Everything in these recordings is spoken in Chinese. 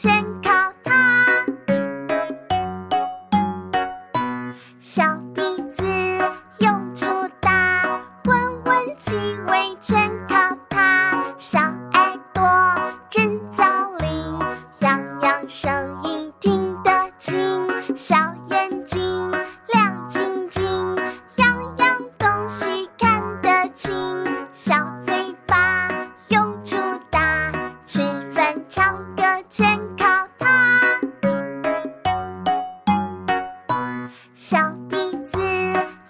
全靠它。小鼻子用处大闻闻气味全靠它。小耳朵真叫灵样样声音听得清。小全靠它。小鼻子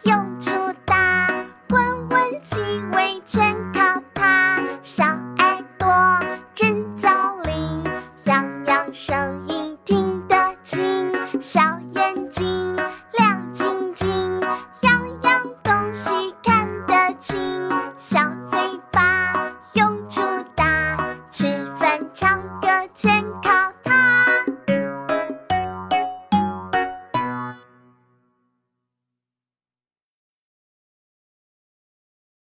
用处大，闻闻气味全靠它。小耳朵真机灵，样样声音听得清。小眼睛亮晶晶，样样东西看得清。小嘴巴用处大，吃饭唱歌全靠。